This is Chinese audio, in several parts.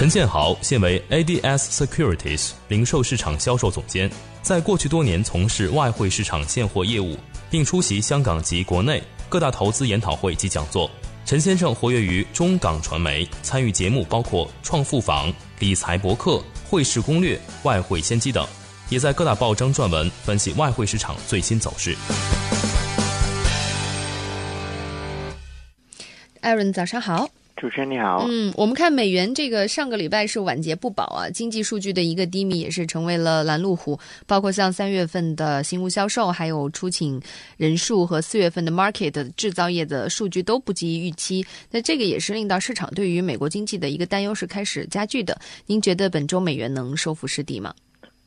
陈建豪现为 ADS Securities 零售市场销售总监，在过去多年从事外汇市场现货业务，并出席香港及国内各大投资研讨会及讲座。陈先生活跃于中港传媒，参与节目包括《创富坊》、理财博客、汇市攻略、外汇先机等，也在各大报章撰文分析外汇市场最新走势。艾伦，早上好。主持人你好，嗯，我们看美元这个上个礼拜是晚节不保啊，经济数据的一个低迷也是成为了拦路虎，包括像三月份的新屋销售，还有出勤人数和四月份的 market 制造业的数据都不及预期，那这个也是令到市场对于美国经济的一个担忧是开始加剧的。您觉得本周美元能收复失地吗？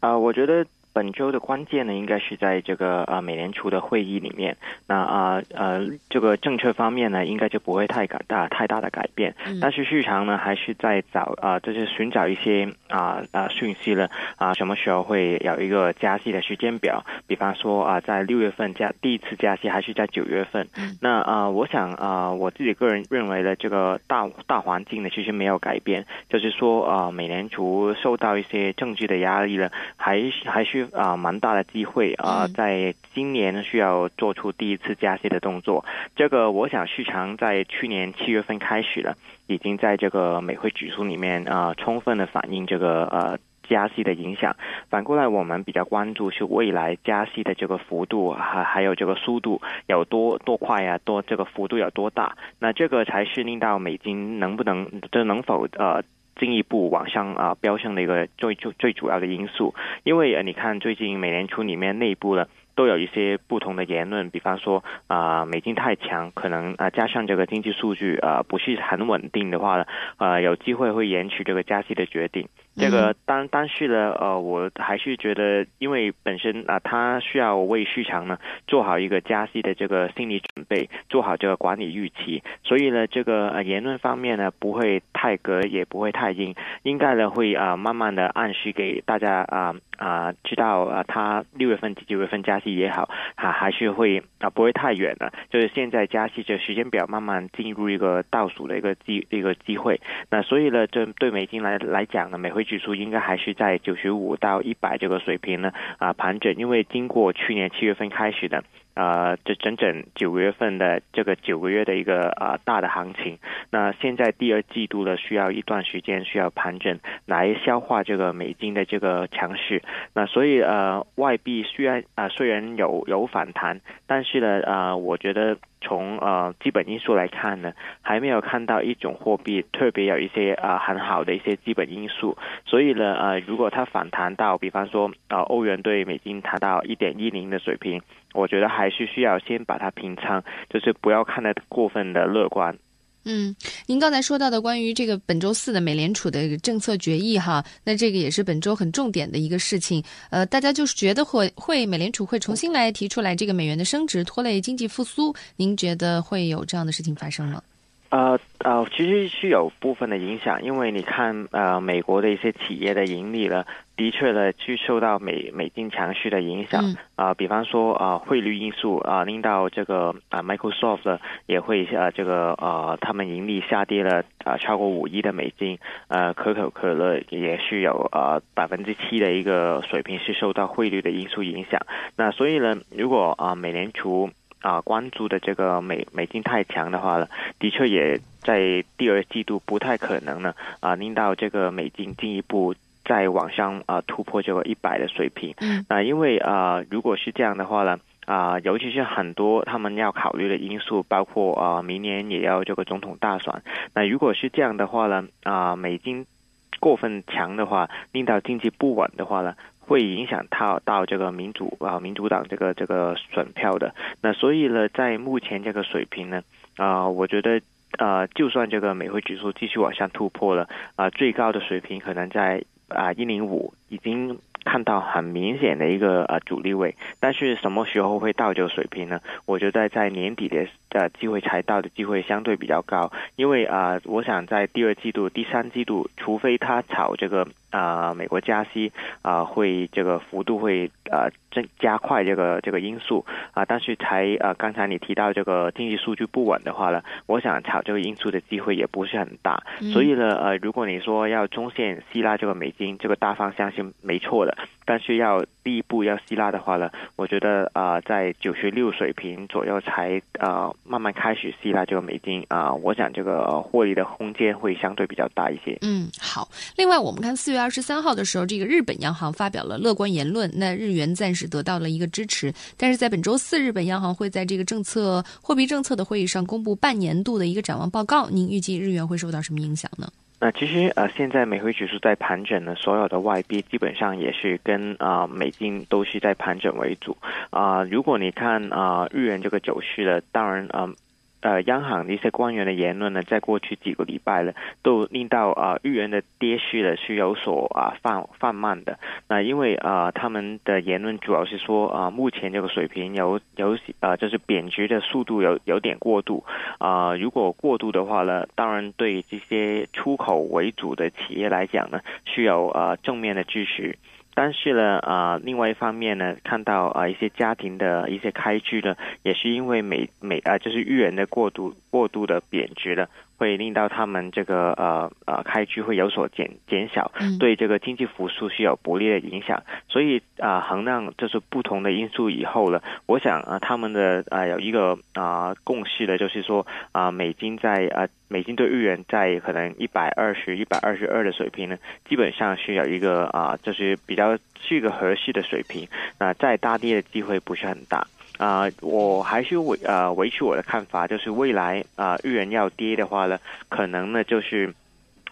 啊，我觉得。本周的关键呢，应该是在这个呃美联储的会议里面。那啊呃这个政策方面呢，应该就不会太改大太大的改变。但是市场呢，还是在找啊，就是寻找一些啊啊讯息了啊，什么时候会有一个加息的时间表？比方说啊，在六月份加第一次加息，还是在九月份？那啊，我想啊，我自己个人认为的这个大大环境呢，其实没有改变，就是说啊，美联储受到一些政治的压力了，还还是。啊，蛮大的机会啊，在今年需要做出第一次加息的动作。这个，我想市场在去年七月份开始了，已经在这个美汇指数里面啊，充分的反映这个呃加息的影响。反过来，我们比较关注是未来加息的这个幅度，还还有这个速度有多多快啊，多这个幅度有多大？那这个才是令到美金能不能这能否呃。进一步往上啊飙升的一个最最最主要的因素，因为呃你看最近美联储里面内部呢都有一些不同的言论，比方说啊美金太强，可能啊加上这个经济数据啊不是很稳定的话呢，呃有机会会延迟这个加息的决定。这个但但是呢，呃，我还是觉得，因为本身啊，他需要为市场呢做好一个加息的这个心理准备，做好这个管理预期，所以呢，这个呃言论方面呢不会太隔，也不会太硬，应该呢会啊慢慢的暗示给大家啊啊知道啊，他六月份、九月份加息也好，啊还是会啊不会太远了，就是现在加息这时间表慢慢进入一个倒数的一个机一个机会，那所以呢，这对美金来来讲呢，每回。指数应该还是在九十五到一百这个水平呢啊盘整，因为经过去年七月份开始的啊这整整九月份的这个九个月的一个啊大的行情，那现在第二季度呢需要一段时间需要盘整来消化这个美金的这个强势，那所以呃外币虽然啊虽然有有反弹，但是呢啊我觉得。从呃基本因素来看呢，还没有看到一种货币特别有一些啊很好的一些基本因素，所以呢呃如果它反弹到，比方说呃欧元对美金达到一点一零的水平，我觉得还是需要先把它平仓，就是不要看得过分的乐观。嗯，您刚才说到的关于这个本周四的美联储的政策决议哈，那这个也是本周很重点的一个事情。呃，大家就是觉得会会美联储会重新来提出来这个美元的升值，拖累经济复苏。您觉得会有这样的事情发生吗？呃呃，其实是有部分的影响，因为你看呃美国的一些企业的盈利呢。的确呢，去受到美美金强势的影响啊，比方说啊汇率因素啊，令到这个啊 Microsoft 也会啊这个啊他们盈利下跌了啊超过五亿的美金，呃可口可乐也是有啊百分之七的一个水平是受到汇率的因素影响。那所以呢，如果啊美联储啊关注的这个美美金太强的话呢，的确也在第二季度不太可能呢啊令到这个美金进一步。在往上啊突破这个一百的水平，嗯，啊，因为啊，如果是这样的话呢，啊，尤其是很多他们要考虑的因素，包括啊，明年也要这个总统大选，那如果是这样的话呢，啊，美金过分强的话，令到经济不稳的话呢，会影响到到这个民主啊民主党这个这个选票的，那所以呢，在目前这个水平呢，啊，我觉得啊，就算这个美汇指数继续往上突破了，啊，最高的水平可能在。啊，一零五已经看到很明显的一个呃阻力位，但是什么时候会到这个水平呢？我觉得在年底的呃机会才到的机会相对比较高，因为啊，我想在第二季度、第三季度，除非它炒这个啊美国加息啊会这个幅度会呃增加快这个这个因素啊，但是才呃刚才你提到这个经济数据不稳的话呢，我想炒这个因素的机会也不是很大，所以呢呃如果你说要中线希腊这个美金这个大方向是没错的，但是要第一步要希腊的话呢，我觉得啊在九十六水平左右才呃慢慢开始希腊这个美金啊，我想这个获利的空间会相对比较大一些。嗯，好。另外我们看四月二十三号的时候，这个日本央行发表了乐观言论，那日元暂时得到了一个支持。但是在本周四，日本央行会在这个政策货币政策的会议上公布半年度的一个展望报告。您预计日元会受到什么影响呢？那其实呃，现在美汇指数在盘整呢，所有的外币基本上也是跟啊美金都是在盘整为主啊。如果你看啊日元这个走势的，当然啊。呃，央行的一些官员的言论呢，在过去几个礼拜呢，都令到啊日元的跌势呢是有所啊放放慢的。那因为啊他们的言论主要是说啊目前这个水平有有呃就是贬值的速度有有点过度啊，如果过度的话呢，当然对这些出口为主的企业来讲呢，是有啊正面的支持。但是呢，啊，另外一方面呢，看到啊一些家庭的一些开支呢，也是因为美美啊，就是日元的过度过度的贬值了。会令到他们这个呃呃开支会有所减减少，对这个经济复苏是有不利的影响。所以啊，衡量就是不同的因素以后呢，我想啊，他们的啊有一个啊共识的，就是说啊，美金在啊美金对日元在可能一百二十一百二十二的水平呢，基本上是有一个啊，就是比较是一个合适的水平。那再大跌的机会不是很大。啊，我还是维呃维持我的看法，就是未来啊日元要跌的话呢，可能呢就是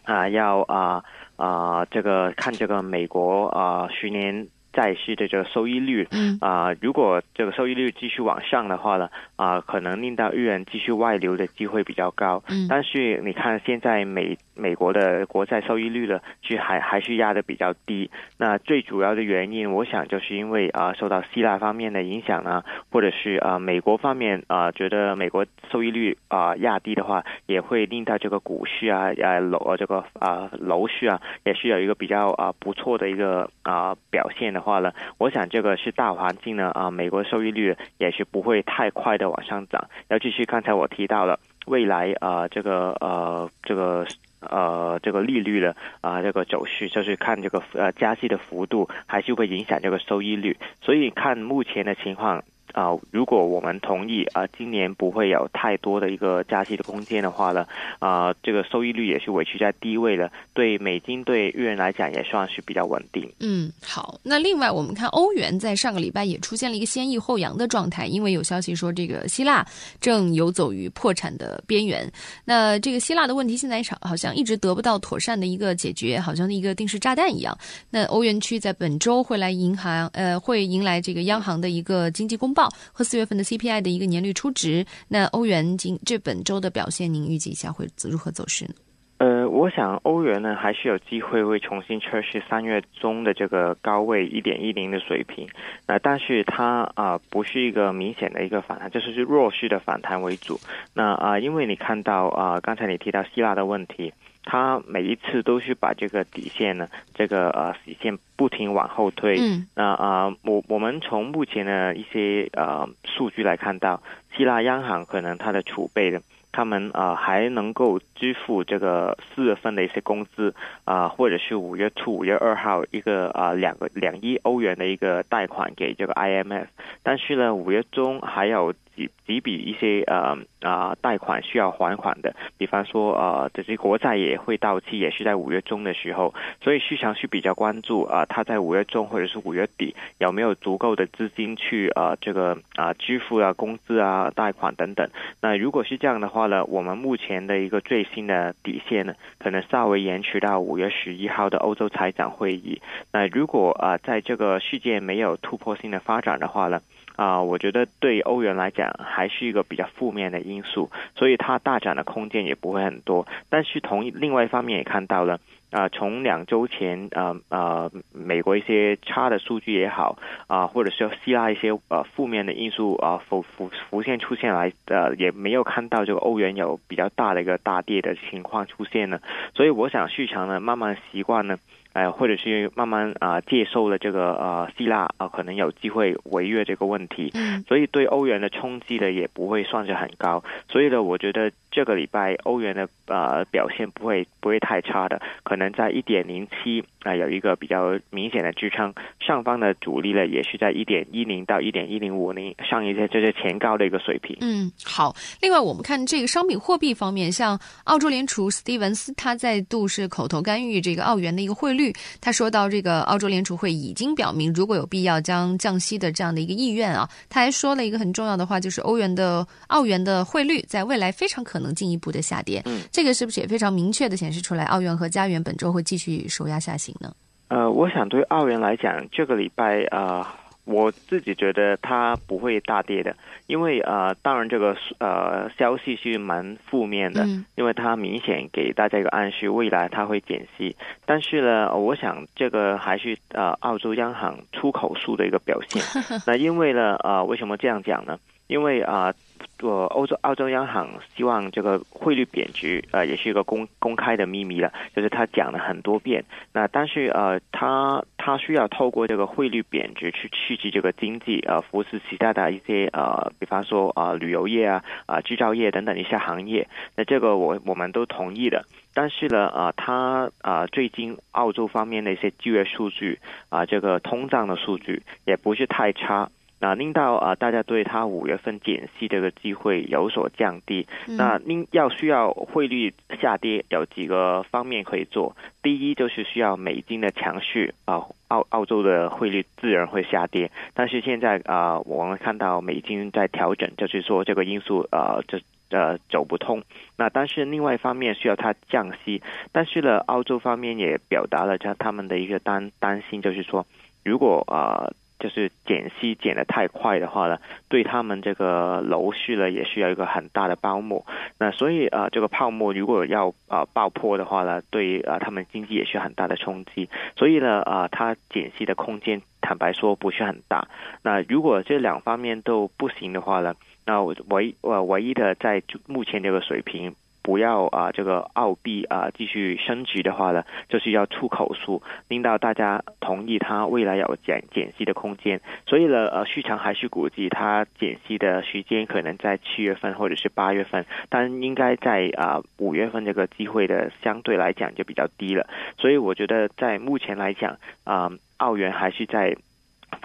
啊要啊啊这个看这个美国啊十年债市的这个收益率，啊如果这个收益率继续往上的话呢，啊可能令到日元继续外流的机会比较高。但是你看现在美。美国的国债收益率呢，去还还是压的比较低。那最主要的原因，我想就是因为啊，受到希腊方面的影响呢，或者是啊，美国方面啊，觉得美国收益率啊压低的话，也会令到这个股市啊、啊楼这个啊楼市啊，也是有一个比较啊不错的一个啊表现的话呢，我想这个是大环境呢啊，美国收益率也是不会太快的往上涨。尤其是刚才我提到了未来啊，这个呃这个。呃，这个利率的啊，这个走势就是看这个呃加息的幅度，还是会影响这个收益率。所以看目前的情况。啊，如果我们同意啊，今年不会有太多的一个加息的空间的话呢，啊，这个收益率也是维持在低位的，对美金对日元来讲也算是比较稳定。嗯，好，那另外我们看欧元在上个礼拜也出现了一个先抑后扬的状态，因为有消息说这个希腊正游走于破产的边缘。那这个希腊的问题现在好像一直得不到妥善的一个解决，好像一个定时炸弹一样。那欧元区在本周会来银行呃会迎来这个央行的一个经济公报。和四月份的 CPI 的一个年率初值，那欧元今这本周的表现，您预计一下会如何走势呢？呃，我想欧元呢还是有机会会重新测试三月中的这个高位一点一零的水平，那但是它啊不是一个明显的一个反弹，就是是弱势的反弹为主。那啊，因为你看到啊，刚才你提到希腊的问题。它每一次都是把这个底线呢，这个呃底线不停往后推。嗯。那啊，我我们从目前的一些呃数据来看到，希腊央行可能它的储备的，他们啊还能够支付这个四月份的一些工资啊，或者是五月初五月二号一个啊两个两亿欧元的一个贷款给这个 IMF，但是呢，五月中还有。几几笔一些呃啊贷款需要还款的，比方说呃这些国债也会到期，也是在五月中的时候，所以市场是比较关注啊，他在五月中或者是五月底有没有足够的资金去啊这个啊支付啊工资啊贷款等等。那如果是这样的话呢，我们目前的一个最新的底线呢，可能稍微延迟到五月十一号的欧洲财长会议。那如果啊在这个世界没有突破性的发展的话呢？啊，我觉得对欧元来讲还是一个比较负面的因素，所以它大涨的空间也不会很多。但是同另外一方面也看到了，啊，从两周前，呃呃，美国一些差的数据也好，啊，或者是希腊一些呃负面的因素啊浮浮浮现出现来，呃，也没有看到这个欧元有比较大的一个大跌的情况出现呢。所以我想市场呢慢慢习惯呢。呃，或者是慢慢啊接受了这个呃希腊啊可能有机会违约这个问题，所以对欧元的冲击呢也不会算是很高。所以呢，我觉得这个礼拜欧元的呃表现不会不会太差的，可能在一点零七啊有一个比较明显的支撑，上方的阻力呢也是在一点一零到一点一零五零上一些这些前高的一个水平。嗯，好。另外，我们看这个商品货币方面，像澳洲联储斯蒂文斯，他再度是口头干预这个澳元的一个汇率。他说到，这个澳洲联储会已经表明，如果有必要将降息的这样的一个意愿啊。他还说了一个很重要的话，就是欧元的澳元的汇率在未来非常可能进一步的下跌。嗯，这个是不是也非常明确的显示出来，澳元和加元本周会继续受压下行呢？呃，我想对澳元来讲，这个礼拜啊。我自己觉得它不会大跌的，因为呃，当然这个呃消息是蛮负面的，因为它明显给大家一个暗示，未来它会减息。但是呢，我想这个还是呃澳洲央行出口数的一个表现。那因为呢，呃，为什么这样讲呢？因为啊。呃，欧洲澳洲央行希望这个汇率贬值，呃，也是一个公公开的秘密了，就是他讲了很多遍。那但是呃，他他需要透过这个汇率贬值去刺激这个经济，呃，扶持其他的一些呃，比方说啊旅游业啊啊制造业等等一些行业。那这个我我们都同意的。但是呢，啊，他啊最近澳洲方面的一些就业数据啊，这个通胀的数据也不是太差。那令到啊，大家对它五月份减息这个机会有所降低。那您要需要汇率下跌，有几个方面可以做。第一就是需要美金的强势啊，澳澳洲的汇率自然会下跌。但是现在啊，我们看到美金在调整，就是说这个因素呃，这呃走不通。那但是另外一方面需要它降息，但是呢，澳洲方面也表达了他他们的一个担担心，就是说如果啊。就是减息减的太快的话呢，对他们这个楼市呢也需要一个很大的泡沫。那所以啊，这个泡沫如果要啊爆破的话呢，对啊他们经济也是很大的冲击。所以呢啊，它减息的空间坦白说不是很大。那如果这两方面都不行的话呢，那唯呃唯一的在目前这个水平。不要啊，这个澳币啊继续升值的话呢，就是要出口数，令到大家同意它未来有减减息的空间。所以呢，呃，市场还是估计它减息的时间可能在七月份或者是八月份，但应该在啊五月份这个机会的相对来讲就比较低了。所以我觉得在目前来讲啊，澳元还是在。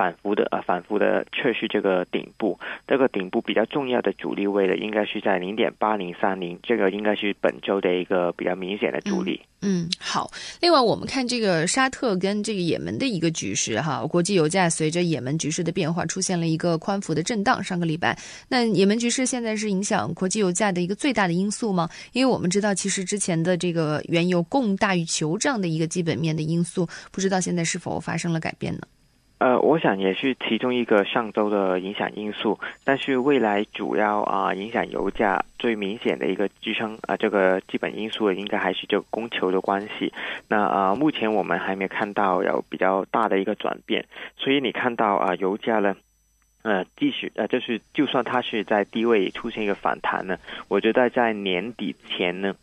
反复的啊，反复的测试这个顶部，这个顶部比较重要的阻力位呢，应该是在零点八零三零，这个应该是本周的一个比较明显的阻力。嗯，好。另外，我们看这个沙特跟这个也门的一个局势哈，国际油价随着也门局势的变化，出现了一个宽幅的震荡。上个礼拜，那也门局势现在是影响国际油价的一个最大的因素吗？因为我们知道，其实之前的这个原油供大于求这样的一个基本面的因素，不知道现在是否发生了改变呢？呃，我想也是其中一个上周的影响因素，但是未来主要啊影响油价最明显的一个支撑啊，这个基本因素应该还是这供求的关系。那啊，目前我们还没看到有比较大的一个转变，所以你看到啊，油价呢，呃，继续呃，就是就算它是在低位出现一个反弹呢，我觉得在年底前呢。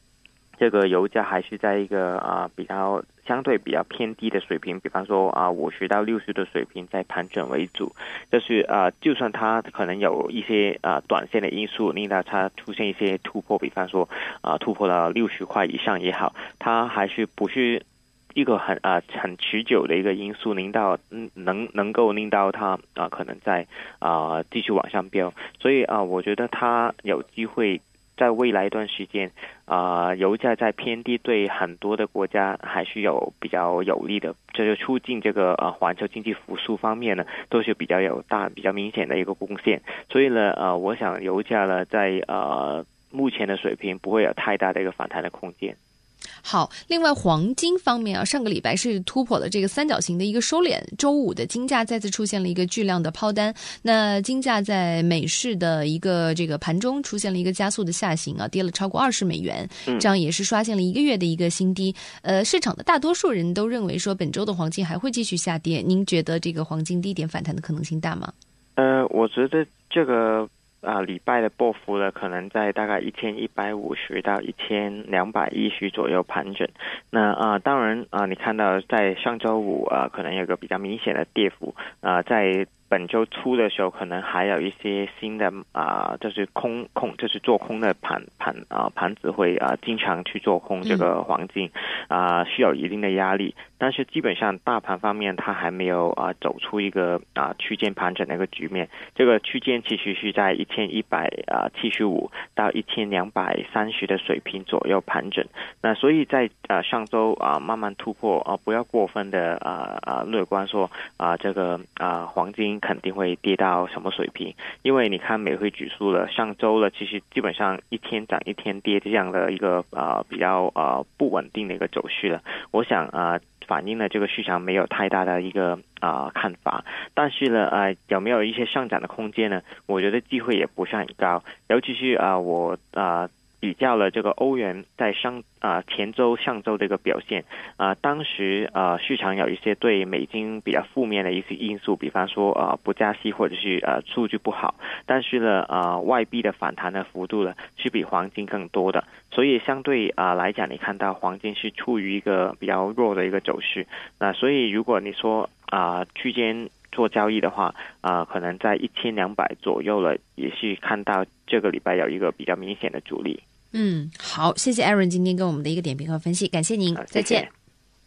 这个油价还是在一个啊比较相对比较偏低的水平，比方说啊五十到六十的水平在盘整为主。就是啊，就算它可能有一些啊短线的因素令到它出现一些突破，比方说啊突破了六十块以上也好，它还是不是一个很啊很持久的一个因素，令到能能够令到它啊可能在啊继续往上飙。所以啊，我觉得它有机会。在未来一段时间，啊，油价在偏低，对很多的国家还是有比较有利的，这就促进这个呃环球经济复苏方面呢，都是比较有大、比较明显的一个贡献。所以呢，呃，我想油价呢，在呃目前的水平不会有太大的一个反弹的空间。好，另外黄金方面啊，上个礼拜是突破了这个三角形的一个收敛，周五的金价再次出现了一个巨量的抛单，那金价在美市的一个这个盘中出现了一个加速的下行啊，跌了超过二十美元，这样也是刷新了一个月的一个新低。呃，市场的大多数人都认为说本周的黄金还会继续下跌，您觉得这个黄金低点反弹的可能性大吗？呃，我觉得这个。啊礼拜的波幅呢，可能在大概一千一百五十到一千两百一十左右盘整。那啊，当然啊，你看到在上周五啊，可能有个比较明显的跌幅啊，在。本周初的时候，可能还有一些新的啊，就是空空，就是做空的盘盘啊盘子会啊经常去做空这个黄金啊，需要一定的压力。但是基本上大盘方面，它还没有啊走出一个啊区间盘整的一个局面。这个区间其实是在一千一百啊七十五到一千两百三十的水平左右盘整。那所以在啊上周啊慢慢突破啊，不要过分的啊啊乐观说啊这个啊黄金。肯定会跌到什么水平？因为你看美汇指数了，上周了，其实基本上一天涨一天跌这样的一个呃比较呃不稳定的一个走势了。我想啊，反映了这个市场没有太大的一个啊看法。但是呢，呃，有没有一些上涨的空间呢？我觉得机会也不是很高，尤其是啊，我啊。比较了这个欧元在上啊前周上周的一个表现啊，当时啊市场有一些对美金比较负面的一些因素，比方说啊不加息或者是呃数据不好，但是呢啊外币的反弹的幅度呢是比黄金更多的，所以相对啊来讲，你看到黄金是处于一个比较弱的一个走势，那所以如果你说啊区间。做交易的话，啊，可能在一千两百左右了，也是看到这个礼拜有一个比较明显的阻力。嗯，好，谢谢 Aaron 今天跟我们的一个点评和分析，感谢您，再见。